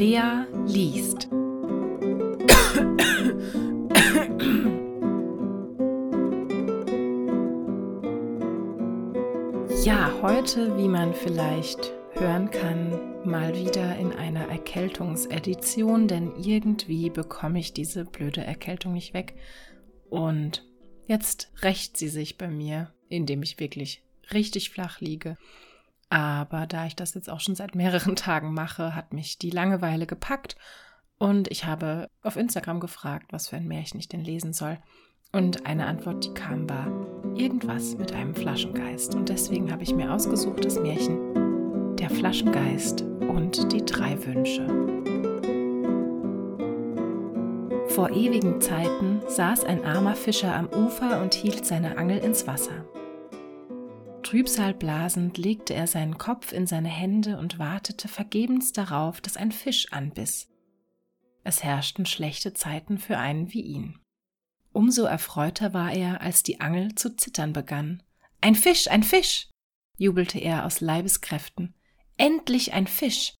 Lea liest. Ja, heute, wie man vielleicht hören kann, mal wieder in einer Erkältungsedition, denn irgendwie bekomme ich diese blöde Erkältung nicht weg. Und jetzt rächt sie sich bei mir, indem ich wirklich richtig flach liege aber da ich das jetzt auch schon seit mehreren Tagen mache, hat mich die Langeweile gepackt und ich habe auf Instagram gefragt, was für ein Märchen ich denn lesen soll. Und eine Antwort, die kam, war irgendwas mit einem Flaschengeist. Und deswegen habe ich mir ausgesucht das Märchen Der Flaschengeist und die drei Wünsche. Vor ewigen Zeiten saß ein armer Fischer am Ufer und hielt seine Angel ins Wasser. Trübsal blasend legte er seinen Kopf in seine Hände und wartete vergebens darauf, dass ein Fisch anbiss. Es herrschten schlechte Zeiten für einen wie ihn. Umso erfreuter war er, als die Angel zu zittern begann. Ein Fisch, ein Fisch! jubelte er aus Leibeskräften. Endlich ein Fisch!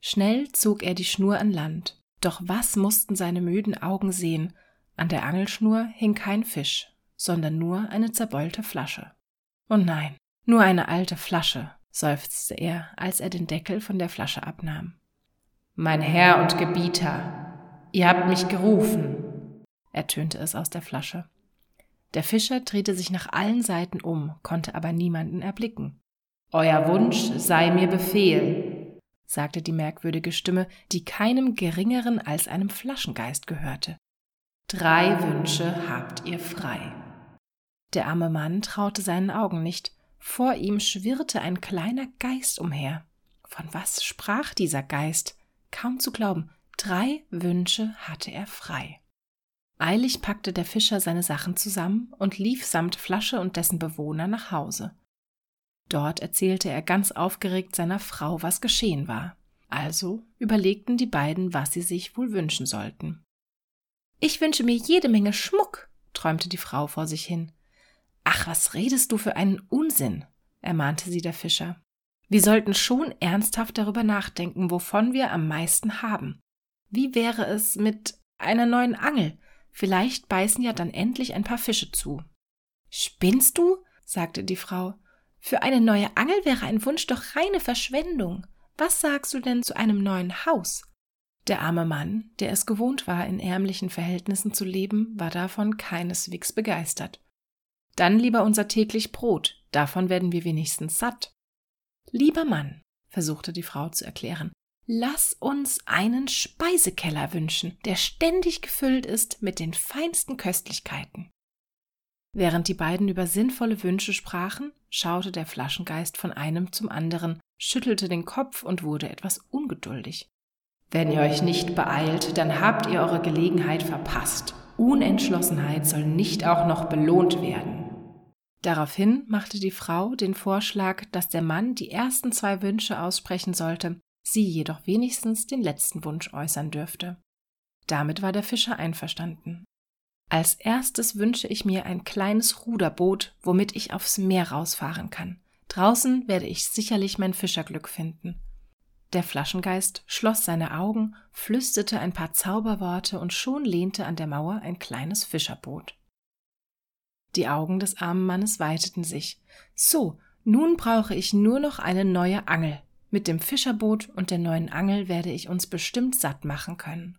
Schnell zog er die Schnur an Land. Doch was mussten seine müden Augen sehen? An der Angelschnur hing kein Fisch, sondern nur eine zerbeulte Flasche. Oh nein, nur eine alte Flasche, seufzte er, als er den Deckel von der Flasche abnahm. Mein Herr und Gebieter, ihr habt mich gerufen, ertönte es aus der Flasche. Der Fischer drehte sich nach allen Seiten um, konnte aber niemanden erblicken. Euer Wunsch sei mir Befehl, sagte die merkwürdige Stimme, die keinem geringeren als einem Flaschengeist gehörte. Drei Wünsche habt ihr frei. Der arme Mann traute seinen Augen nicht. Vor ihm schwirrte ein kleiner Geist umher. Von was sprach dieser Geist? Kaum zu glauben, drei Wünsche hatte er frei. Eilig packte der Fischer seine Sachen zusammen und lief samt Flasche und dessen Bewohner nach Hause. Dort erzählte er ganz aufgeregt seiner Frau, was geschehen war. Also überlegten die beiden, was sie sich wohl wünschen sollten. Ich wünsche mir jede Menge Schmuck, träumte die Frau vor sich hin. Ach, was redest du für einen Unsinn? ermahnte sie der Fischer. Wir sollten schon ernsthaft darüber nachdenken, wovon wir am meisten haben. Wie wäre es mit einer neuen Angel? Vielleicht beißen ja dann endlich ein paar Fische zu. Spinnst du? sagte die Frau. Für eine neue Angel wäre ein Wunsch doch reine Verschwendung. Was sagst du denn zu einem neuen Haus? Der arme Mann, der es gewohnt war, in ärmlichen Verhältnissen zu leben, war davon keineswegs begeistert. Dann lieber unser täglich Brot, davon werden wir wenigstens satt. Lieber Mann, versuchte die Frau zu erklären, lass uns einen Speisekeller wünschen, der ständig gefüllt ist mit den feinsten Köstlichkeiten. Während die beiden über sinnvolle Wünsche sprachen, schaute der Flaschengeist von einem zum anderen, schüttelte den Kopf und wurde etwas ungeduldig. Wenn ihr euch nicht beeilt, dann habt ihr eure Gelegenheit verpasst. Unentschlossenheit soll nicht auch noch belohnt werden. Daraufhin machte die Frau den Vorschlag, dass der Mann die ersten zwei Wünsche aussprechen sollte, sie jedoch wenigstens den letzten Wunsch äußern dürfte. Damit war der Fischer einverstanden. Als erstes wünsche ich mir ein kleines Ruderboot, womit ich aufs Meer rausfahren kann. Draußen werde ich sicherlich mein Fischerglück finden. Der Flaschengeist schloss seine Augen, flüsterte ein paar Zauberworte und schon lehnte an der Mauer ein kleines Fischerboot. Die Augen des armen Mannes weiteten sich. So, nun brauche ich nur noch eine neue Angel. Mit dem Fischerboot und der neuen Angel werde ich uns bestimmt satt machen können.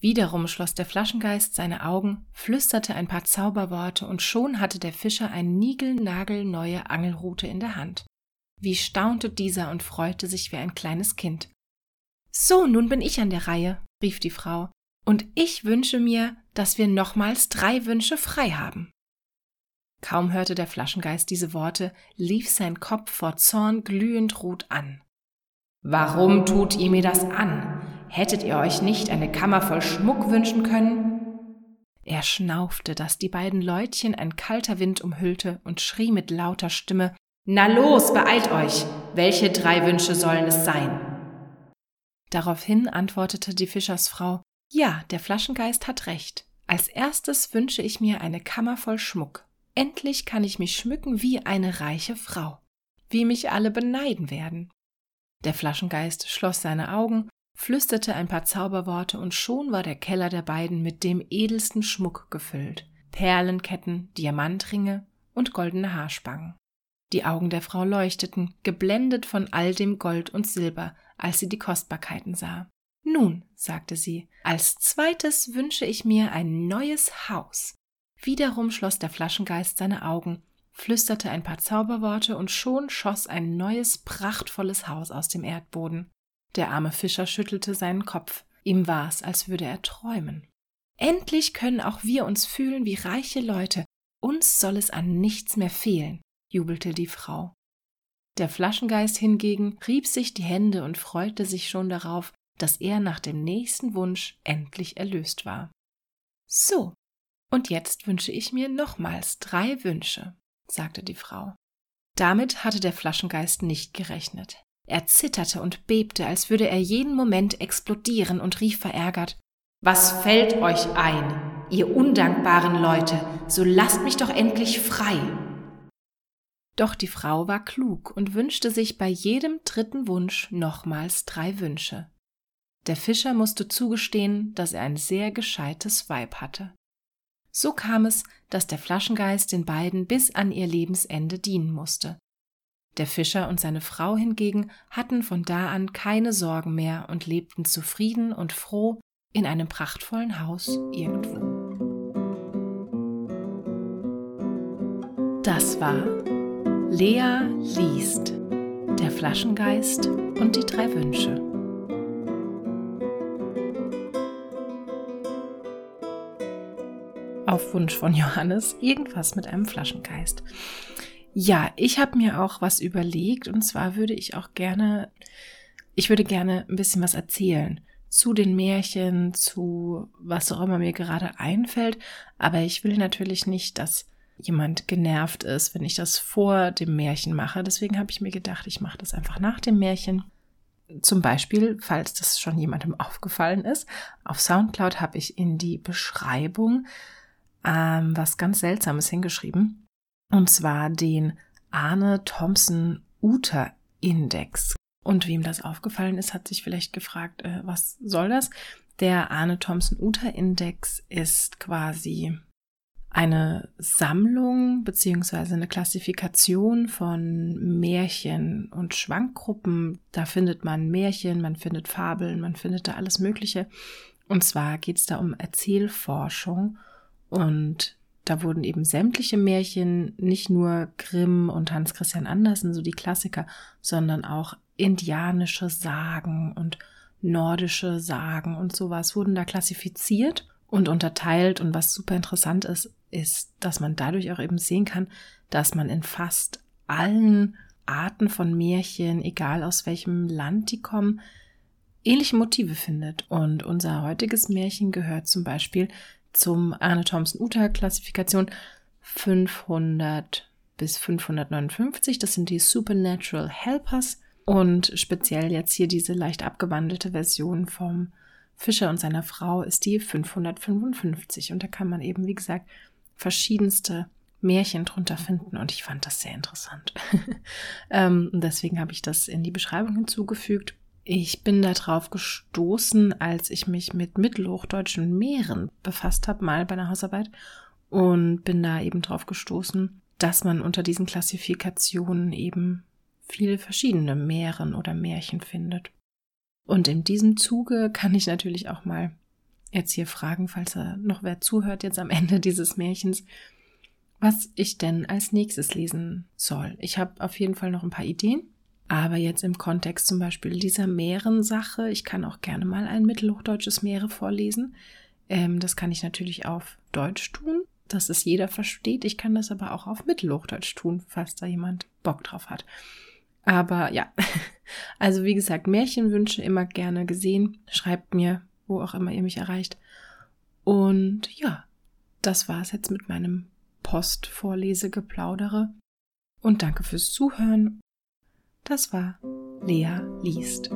Wiederum schloss der Flaschengeist seine Augen, flüsterte ein paar Zauberworte und schon hatte der Fischer eine niegelnagelneue Angelrute in der Hand. Wie staunte dieser und freute sich wie ein kleines Kind. So, nun bin ich an der Reihe, rief die Frau, und ich wünsche mir, dass wir nochmals drei Wünsche frei haben. Kaum hörte der Flaschengeist diese Worte, lief sein Kopf vor Zorn glühend rot an. Warum tut ihr mir das an? Hättet ihr euch nicht eine Kammer voll Schmuck wünschen können? Er schnaufte, dass die beiden Leutchen ein kalter Wind umhüllte und schrie mit lauter Stimme Na los, beeilt euch. Welche drei Wünsche sollen es sein? Daraufhin antwortete die Fischersfrau Ja, der Flaschengeist hat recht. Als erstes wünsche ich mir eine Kammer voll Schmuck. Endlich kann ich mich schmücken wie eine reiche Frau, wie mich alle beneiden werden. Der Flaschengeist schloss seine Augen, flüsterte ein paar Zauberworte und schon war der Keller der beiden mit dem edelsten Schmuck gefüllt. Perlenketten, Diamantringe und goldene Haarspangen. Die Augen der Frau leuchteten, geblendet von all dem Gold und Silber, als sie die Kostbarkeiten sah. Nun, sagte sie, als zweites wünsche ich mir ein neues Haus. Wiederum schloss der Flaschengeist seine Augen, flüsterte ein paar Zauberworte und schon schoss ein neues, prachtvolles Haus aus dem Erdboden. Der arme Fischer schüttelte seinen Kopf. Ihm war's, als würde er träumen. Endlich können auch wir uns fühlen wie reiche Leute. Uns soll es an nichts mehr fehlen, jubelte die Frau. Der Flaschengeist hingegen rieb sich die Hände und freute sich schon darauf, dass er nach dem nächsten Wunsch endlich erlöst war. So, und jetzt wünsche ich mir nochmals drei Wünsche, sagte die Frau. Damit hatte der Flaschengeist nicht gerechnet. Er zitterte und bebte, als würde er jeden Moment explodieren und rief verärgert Was fällt euch ein, ihr undankbaren Leute, so lasst mich doch endlich frei. Doch die Frau war klug und wünschte sich bei jedem dritten Wunsch nochmals drei Wünsche. Der Fischer musste zugestehen, dass er ein sehr gescheites Weib hatte. So kam es, dass der Flaschengeist den beiden bis an ihr Lebensende dienen musste. Der Fischer und seine Frau hingegen hatten von da an keine Sorgen mehr und lebten zufrieden und froh in einem prachtvollen Haus irgendwo. Das war Lea liest, der Flaschengeist und die drei Wünsche. Auf Wunsch von Johannes irgendwas mit einem Flaschengeist. Ja, ich habe mir auch was überlegt und zwar würde ich auch gerne, ich würde gerne ein bisschen was erzählen zu den Märchen, zu was auch immer mir gerade einfällt, aber ich will natürlich nicht, dass jemand genervt ist, wenn ich das vor dem Märchen mache. Deswegen habe ich mir gedacht, ich mache das einfach nach dem Märchen. Zum Beispiel, falls das schon jemandem aufgefallen ist, auf SoundCloud habe ich in die Beschreibung ähm, was ganz Seltsames hingeschrieben. Und zwar den Arne Thompson Uter Index. Und wem das aufgefallen ist, hat sich vielleicht gefragt, äh, was soll das? Der Arne Thompson Uter Index ist quasi eine Sammlung beziehungsweise eine Klassifikation von Märchen und Schwankgruppen. Da findet man Märchen, man findet Fabeln, man findet da alles Mögliche. Und zwar geht es da um Erzählforschung und da wurden eben sämtliche Märchen, nicht nur Grimm und Hans Christian Andersen, so die Klassiker, sondern auch indianische Sagen und nordische Sagen und sowas wurden da klassifiziert und unterteilt. Und was super interessant ist, ist, dass man dadurch auch eben sehen kann, dass man in fast allen Arten von Märchen, egal aus welchem Land die kommen, ähnliche Motive findet. Und unser heutiges Märchen gehört zum Beispiel zum Arne Thompson-Uta-Klassifikation 500 bis 559. Das sind die Supernatural Helpers. Und speziell jetzt hier diese leicht abgewandelte Version vom Fischer und seiner Frau ist die 555. Und da kann man eben, wie gesagt, verschiedenste Märchen drunter finden. Und ich fand das sehr interessant. ähm, deswegen habe ich das in die Beschreibung hinzugefügt. Ich bin darauf gestoßen, als ich mich mit mittelhochdeutschen Meeren befasst habe, mal bei einer Hausarbeit, und bin da eben drauf gestoßen, dass man unter diesen Klassifikationen eben viele verschiedene Meeren oder Märchen findet. Und in diesem Zuge kann ich natürlich auch mal jetzt hier fragen, falls er noch wer zuhört jetzt am Ende dieses Märchens, was ich denn als nächstes lesen soll. Ich habe auf jeden Fall noch ein paar Ideen aber jetzt im Kontext zum Beispiel dieser Meerensache, ich kann auch gerne mal ein mittelhochdeutsches Meere vorlesen. Ähm, das kann ich natürlich auf Deutsch tun, dass es jeder versteht. Ich kann das aber auch auf Mittelhochdeutsch tun, falls da jemand Bock drauf hat. Aber ja, also wie gesagt, Märchenwünsche immer gerne gesehen. Schreibt mir, wo auch immer ihr mich erreicht. Und ja, das war es jetzt mit meinem Postvorlesegeplaudere. Und danke fürs Zuhören das war Lea liest.